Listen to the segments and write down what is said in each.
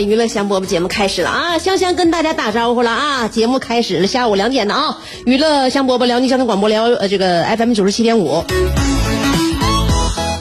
娱乐香饽饽节目开始了啊！香香跟大家打招呼了啊！节目开始了，下午两点的啊！娱乐香饽饽，辽宁交通广播辽呃这个 FM 九十七点五。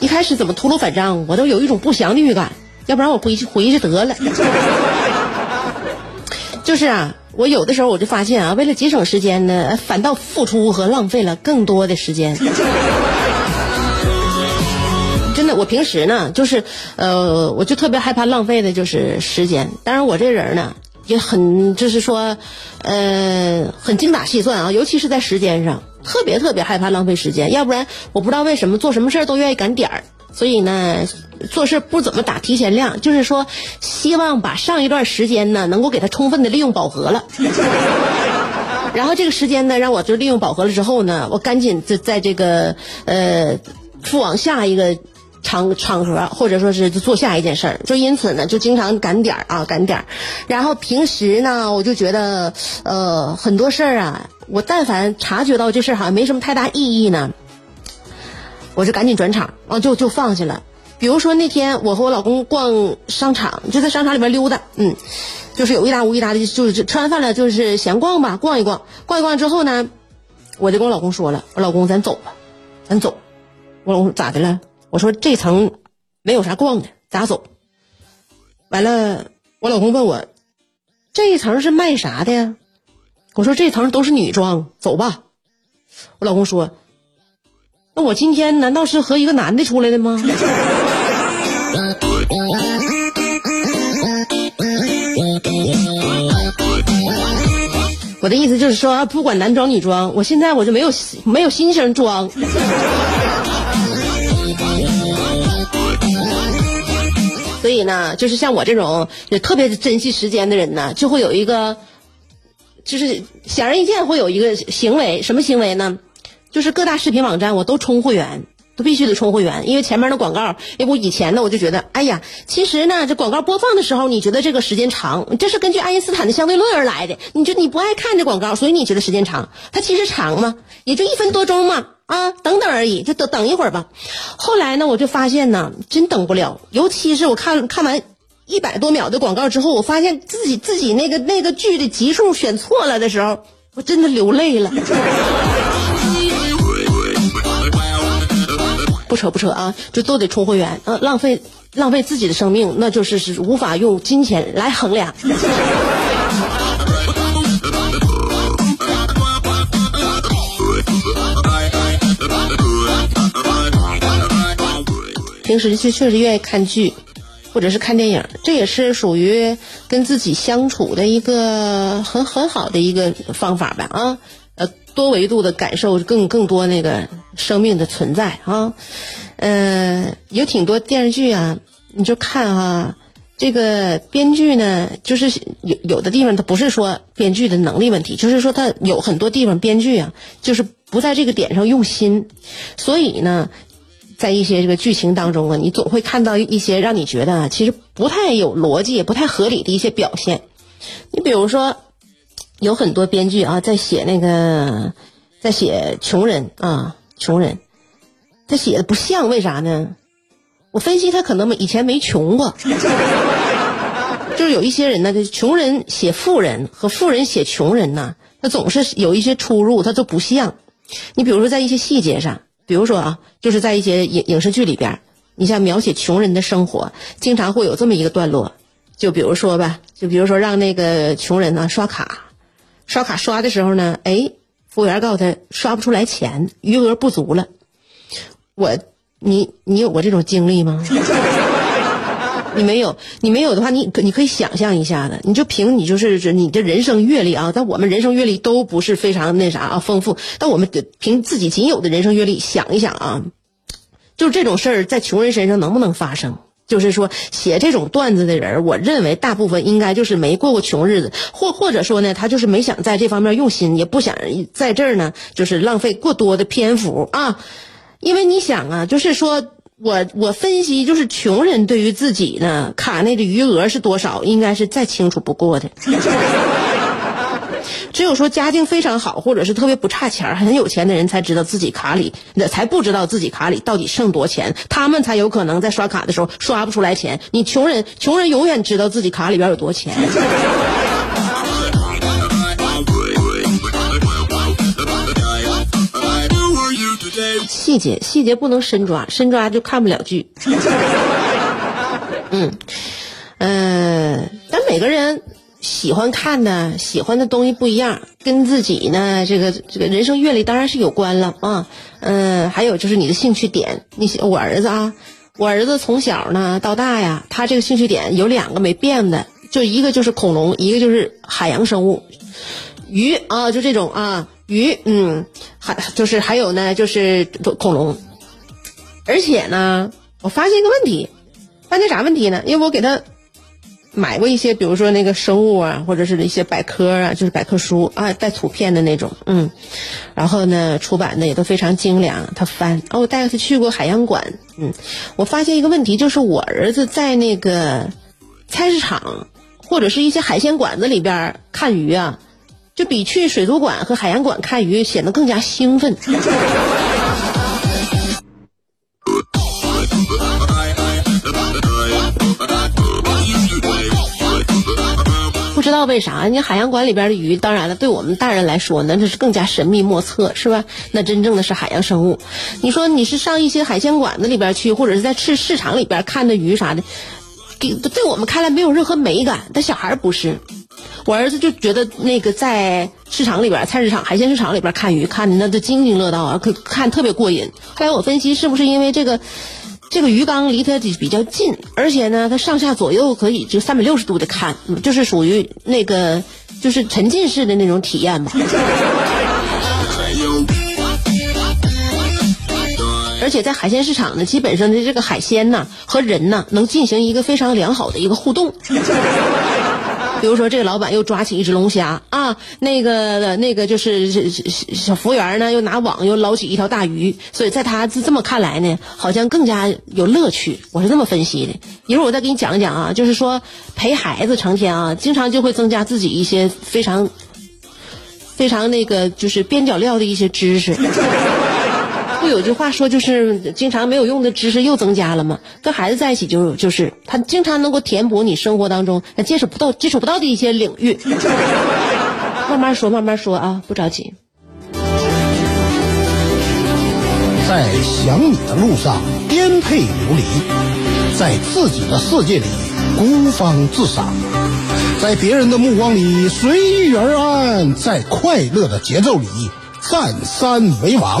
一开始怎么秃噜反账？我都有一种不祥的预感，要不然我回去回去得了。就是啊，我有的时候我就发现啊，为了节省时间呢，反倒付出和浪费了更多的时间。我平时呢，就是呃，我就特别害怕浪费的就是时间。当然，我这人呢也很，就是说，呃，很精打细算啊，尤其是在时间上，特别特别害怕浪费时间。要不然，我不知道为什么做什么事儿都愿意赶点儿，所以呢，做事不怎么打提前量。就是说，希望把上一段时间呢，能够给它充分的利用饱和了。然后这个时间呢，让我就利用饱和了之后呢，我赶紧在在这个呃，赴往下一个。场场合，或者说是做下一件事儿，就因此呢，就经常赶点儿啊，赶点儿。然后平时呢，我就觉得，呃，很多事儿啊，我但凡察觉到这事儿好像没什么太大意义呢，我就赶紧转场啊，就就放下了。比如说那天我和我老公逛商场，就在商场里边溜达，嗯，就是有一搭无一搭的，就是吃完饭了，就是闲逛吧，逛一逛，逛一逛之后呢，我就跟我老公说了，我老公咱走吧，咱走。我老公咋的了？我说这层没有啥逛的，咋走？完了，我老公问我这一层是卖啥的呀？我说这层都是女装，走吧。我老公说：“那我今天难道是和一个男的出来的吗？” 我的意思就是说，不管男装女装，我现在我就没有没有心情装。所以呢，就是像我这种也特别珍惜时间的人呢，就会有一个，就是显而易见会有一个行为，什么行为呢？就是各大视频网站我都充会员，都必须得充会员，因为前面的广告，因为我以前呢我就觉得，哎呀，其实呢这广告播放的时候，你觉得这个时间长，这是根据爱因斯坦的相对论而来的。你就你不爱看这广告，所以你觉得时间长，它其实长吗？也就一分多钟嘛。啊，等等而已，就等等一会儿吧。后来呢，我就发现呢，真等不了。尤其是我看看完一百多秒的广告之后，我发现自己自己那个那个剧的集数选错了的时候，我真的流泪了。不扯不扯啊，就都得充会员啊，浪费浪费自己的生命，那就是是无法用金钱来衡量。平时确确实愿意看剧，或者是看电影，这也是属于跟自己相处的一个很很好的一个方法吧啊，呃，多维度的感受更更多那个生命的存在啊，嗯，有挺多电视剧啊，你就看哈，这个编剧呢，就是有有的地方他不是说编剧的能力问题，就是说他有很多地方编剧啊，就是不在这个点上用心，所以呢。在一些这个剧情当中啊，你总会看到一些让你觉得啊，其实不太有逻辑、也不太合理的一些表现。你比如说，有很多编剧啊，在写那个，在写穷人啊，穷人，他写的不像，为啥呢？我分析他可能以前没穷过，就是有一些人呢，就穷人写富人和富人写穷人呢，他总是有一些出入，他都不像。你比如说，在一些细节上。比如说啊，就是在一些影影视剧里边，你像描写穷人的生活，经常会有这么一个段落。就比如说吧，就比如说让那个穷人呢刷卡，刷卡刷的时候呢，哎，服务员告诉他刷不出来钱，余额不足了。我，你你有过这种经历吗？你没有，你没有的话，你可你可以想象一下的，你就凭你就是你的人生阅历啊，但我们人生阅历都不是非常那啥啊丰富，但我们凭自己仅有的人生阅历想一想啊，就这种事儿在穷人身上能不能发生？就是说写这种段子的人，我认为大部分应该就是没过过穷日子，或或者说呢，他就是没想在这方面用心，也不想在这儿呢就是浪费过多的篇幅啊，因为你想啊，就是说。我我分析就是穷人对于自己呢卡内的余额是多少，应该是再清楚不过的。只有说家境非常好，或者是特别不差钱很有钱的人才知道自己卡里，那才不知道自己卡里到底剩多钱，他们才有可能在刷卡的时候刷不出来钱。你穷人，穷人永远知道自己卡里边有多钱。细节细节不能深抓，深抓就看不了剧。嗯，呃，但每个人喜欢看的、喜欢的东西不一样，跟自己呢这个这个人生阅历当然是有关了啊。嗯，还有就是你的兴趣点。你我儿子啊，我儿子从小呢到大呀，他这个兴趣点有两个没变的，就一个就是恐龙，一个就是海洋生物，鱼啊，就这种啊。鱼，嗯，还就是还有呢，就是恐龙。而且呢，我发现一个问题，发现啥问题呢？因为我给他买过一些，比如说那个生物啊，或者是一些百科啊，就是百科书啊，带图片的那种，嗯。然后呢，出版的也都非常精良。他翻，哦，我带他去过海洋馆，嗯。我发现一个问题，就是我儿子在那个菜市场或者是一些海鲜馆子里边看鱼啊。就比去水族馆和海洋馆看鱼显得更加兴奋。不知道为啥，你海洋馆里边的鱼，当然了，对我们大人来说，那这是更加神秘莫测，是吧？那真正的是海洋生物。你说你是上一些海鲜馆子里边去，或者是在市市场里边看的鱼啥的，给在我们看来没有任何美感，但小孩不是。我儿子就觉得那个在市场里边，菜市场、海鲜市场里边看鱼，看的那都津津乐道啊，可看特别过瘾。后来我分析，是不是因为这个这个鱼缸离他比较近，而且呢，他上下左右可以就三百六十度的看，就是属于那个就是沉浸式的那种体验吧。而且在海鲜市场呢，基本上的这个海鲜呢和人呢能进行一个非常良好的一个互动。比如说，这个老板又抓起一只龙虾啊，那个那个就是小服务员呢，又拿网又捞起一条大鱼，所以在他这么看来呢，好像更加有乐趣。我是这么分析的。一会儿我再给你讲一讲啊，就是说陪孩子成天啊，经常就会增加自己一些非常非常那个就是边角料的一些知识。不有句话说，就是经常没有用的知识又增加了吗？跟孩子在一起，就就是他经常能够填补你生活当中他接触不到、接触不到的一些领域。慢慢说，慢慢说啊，不着急。在想你的路上颠沛流离，在自己的世界里孤芳自赏，在别人的目光里随遇而安，在快乐的节奏里。占山为王，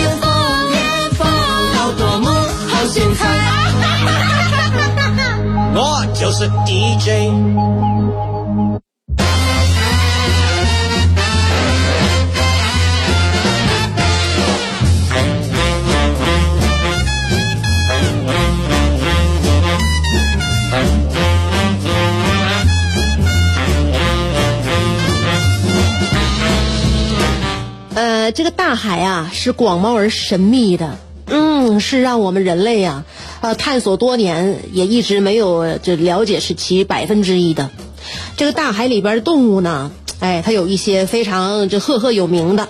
是 DJ。呃，这个大海啊，是广袤而神秘的。嗯，是让我们人类呀，呃，探索多年也一直没有这了解是其百分之一的。这个大海里边的动物呢，哎，它有一些非常这赫赫有名的，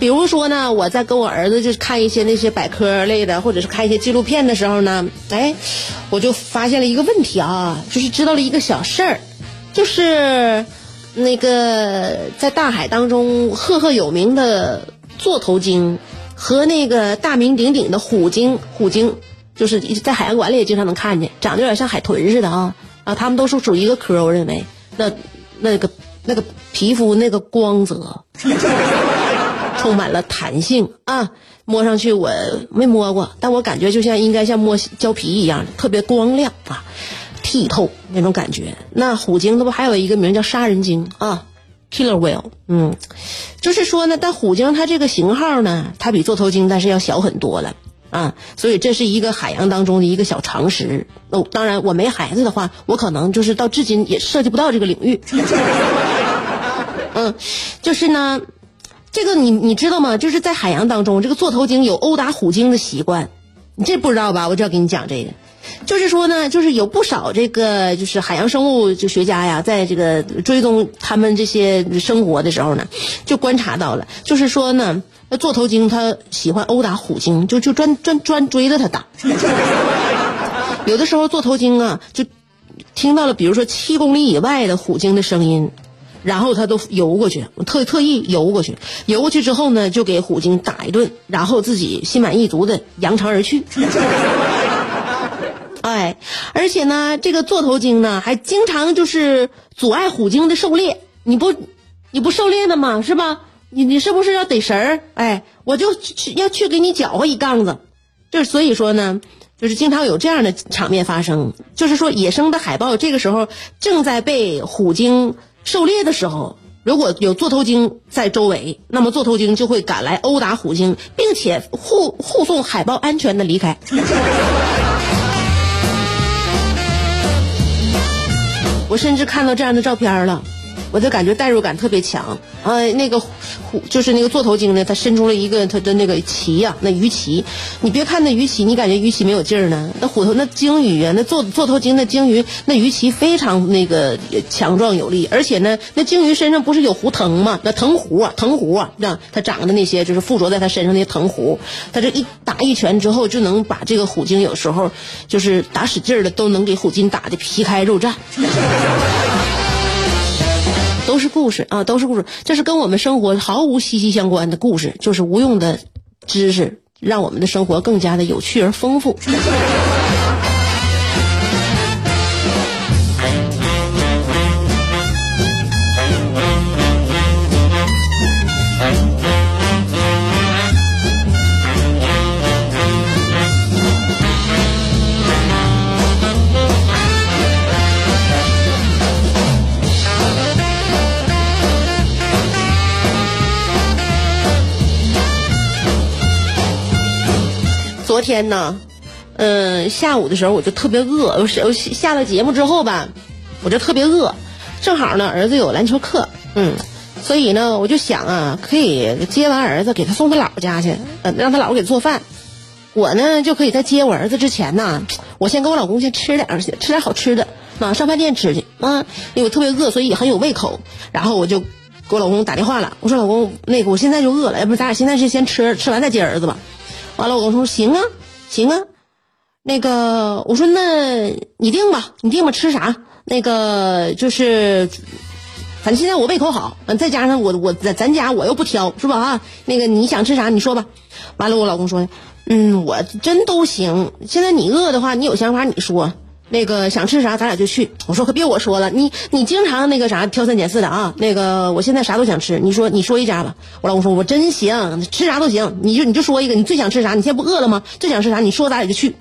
比如说呢，我在跟我儿子就是看一些那些百科类的，或者是看一些纪录片的时候呢，哎，我就发现了一个问题啊，就是知道了一个小事儿，就是那个在大海当中赫赫有名的座头鲸和那个大名鼎鼎的虎鲸，虎鲸就是在海洋馆里也经常能看见，长得有点像海豚似的啊啊，他们都是属于一个科，我认为那那个那个皮肤那个光泽。充满了弹性啊，摸上去我没摸过，但我感觉就像应该像摸胶皮一样，特别光亮啊，剔透那种感觉。那虎鲸，那不还有一个名叫杀人鲸啊，killer whale。嗯，就是说呢，但虎鲸它这个型号呢，它比座头鲸但是要小很多了啊，所以这是一个海洋当中的一个小常识。哦，当然我没孩子的话，我可能就是到至今也涉及不到这个领域。嗯，就是呢。这个你你知道吗？就是在海洋当中，这个座头鲸有殴打虎鲸的习惯，你这不知道吧？我就要给你讲这个，就是说呢，就是有不少这个就是海洋生物就学家呀，在这个追踪他们这些生活的时候呢，就观察到了，就是说呢，那座头鲸它喜欢殴打虎鲸，就就专专专追着它打。有的时候座头鲸啊，就听到了，比如说七公里以外的虎鲸的声音。然后他都游过去，特特意游过去，游过去之后呢，就给虎鲸打一顿，然后自己心满意足的扬长而去。哎，而且呢，这个座头鲸呢，还经常就是阻碍虎鲸的狩猎。你不，你不狩猎的吗？是吧？你你是不是要逮食儿？哎，我就去要去给你搅和一杠子。就是所以说呢，就是经常有这样的场面发生，就是说野生的海豹这个时候正在被虎鲸。狩猎的时候，如果有座头鲸在周围，那么座头鲸就会赶来殴打虎鲸，并且护护送海豹安全的离开。我甚至看到这样的照片了。我就感觉代入感特别强，呃，那个虎就是那个座头鲸呢，它伸出了一个它的那个鳍呀，那鱼鳍。你别看那鱼鳍，你感觉鱼鳍没有劲儿呢，那虎头那鲸鱼啊，那座座头鲸的鲸鱼，那鱼鳍非常那个强壮有力，而且呢，那鲸鱼身上不是有胡藤吗？那藤壶啊，藤壶啊，这样它长的那些就是附着在它身上那些藤壶，它这一打一拳之后，就能把这个虎鲸有时候就是打使劲儿的都能给虎鲸打的皮开肉绽。都是故事啊，都是故事。这是跟我们生活毫无息息相关的故事，就是无用的知识，让我们的生活更加的有趣而丰富。昨天呢，嗯，下午的时候我就特别饿，我是下了节目之后吧，我就特别饿，正好呢儿子有篮球课，嗯，所以呢我就想啊，可以接完儿子给他送他姥姥家去，呃，让他姥姥给做饭，我呢就可以在接我儿子之前呢，我先跟我老公先吃点儿去吃点好吃的，啊，上饭店吃去啊，因为我特别饿，所以很有胃口，然后我就给我老公打电话了，我说老公，那个我现在就饿了，要不咱俩现在是先吃，吃完再接儿子吧。完了，我说行啊，行啊，那个我说那你定吧，你定吧，吃啥？那个就是，反正现在我胃口好，再加上我我咱咱家我又不挑，是吧啊？那个你想吃啥你说吧。完了，我老公说，嗯，我真都行。现在你饿的话，你有想法你说。那个想吃啥，咱俩就去。我说可别我说了，你你经常那个啥挑三拣四的啊。那个我现在啥都想吃，你说你说一家吧。我老公说我真行，吃啥都行。你就你就说一个，你最想吃啥？你现在不饿了吗？最想吃啥？你说咱俩就去。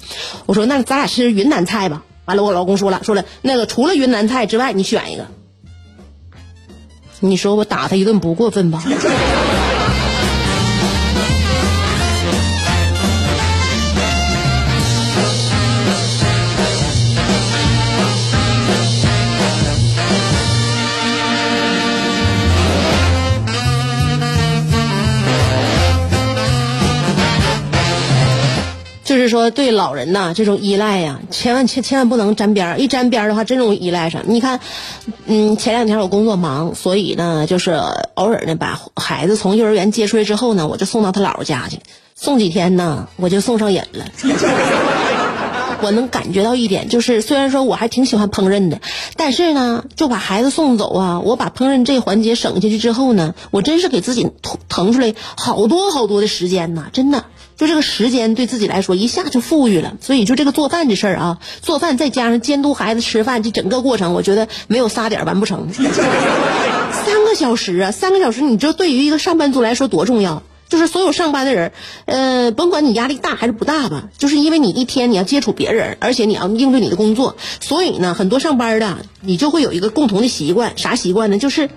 我说那咱俩吃云南菜吧。完了，我老公说了说了，那个除了云南菜之外，你选一个。你说我打他一顿不过分吧？是说对老人呐这种依赖呀，千万千千万不能沾边儿，一沾边儿的话真容易依赖上。你看，嗯，前两天我工作忙，所以呢，就是偶尔呢把孩子从幼儿园接出来之后呢，我就送到他姥姥家去，送几天呢，我就送上瘾了。我能感觉到一点，就是虽然说我还挺喜欢烹饪的，但是呢，就把孩子送走啊，我把烹饪这环节省下去之后呢，我真是给自己腾出来好多好多的时间呐，真的，就这个时间对自己来说一下就富裕了。所以就这个做饭这事儿啊，做饭再加上监督孩子吃饭这整个过程，我觉得没有仨点完不成。三个小时啊，三个小时，你知道对于一个上班族来说多重要？就是所有上班的人，呃，甭管你压力大还是不大吧，就是因为你一天你要接触别人，而且你要应对你的工作，所以呢，很多上班的你就会有一个共同的习惯，啥习惯呢？就是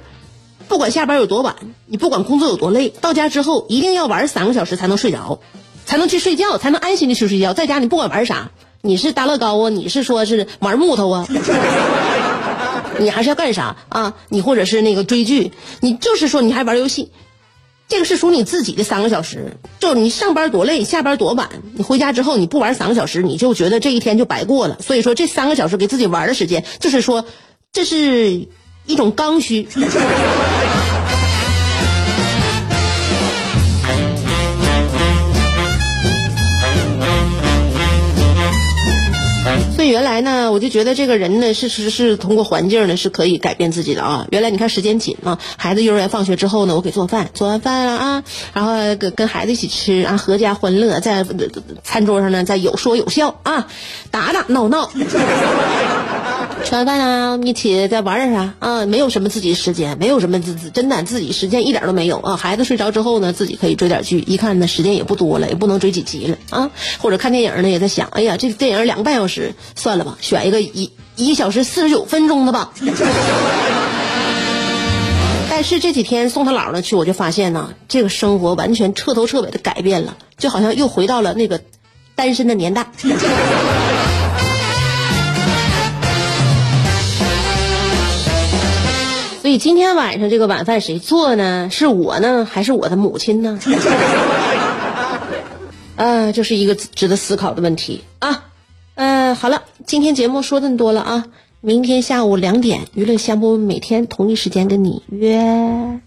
不管下班有多晚，你不管工作有多累，到家之后一定要玩三个小时才能睡着，才能去睡觉，才能安心的去睡觉。在家你不管玩啥，你是搭乐高啊，你是说是玩木头啊，你还是要干啥啊？你或者是那个追剧，你就是说你还玩游戏。这个是属你自己的三个小时，就你上班多累，下班多晚，你回家之后你不玩三个小时，你就觉得这一天就白过了。所以说这三个小时给自己玩的时间，就是说，这是一种刚需。所以原来呢，我就觉得这个人呢，是是是通过环境呢是可以改变自己的啊。原来你看时间紧啊，孩子幼儿园放学之后呢，我给做饭，做完饭了啊，然后跟跟孩子一起吃啊，合家欢乐，在餐桌上呢，再有说有笑啊，打打闹闹。吃完饭呢，一起再玩点啥啊？没有什么自己时间，没有什么自真的自己时间一点都没有啊。孩子睡着之后呢，自己可以追点剧，一看呢时间也不多了，也不能追几集了啊。或者看电影呢，也在想，哎呀，这个电影两个半小时，算了吧，选一个一一小时四十九分钟的吧。但是这几天送他姥姥去，我就发现呢，这个生活完全彻头彻尾的改变了，就好像又回到了那个单身的年代。所以今天晚上这个晚饭谁做呢？是我呢，还是我的母亲呢？啊，这是一个值得思考的问题啊。嗯，好了，今天节目说这么多了啊。明天下午两点，娱乐香波每天同一时间跟你约。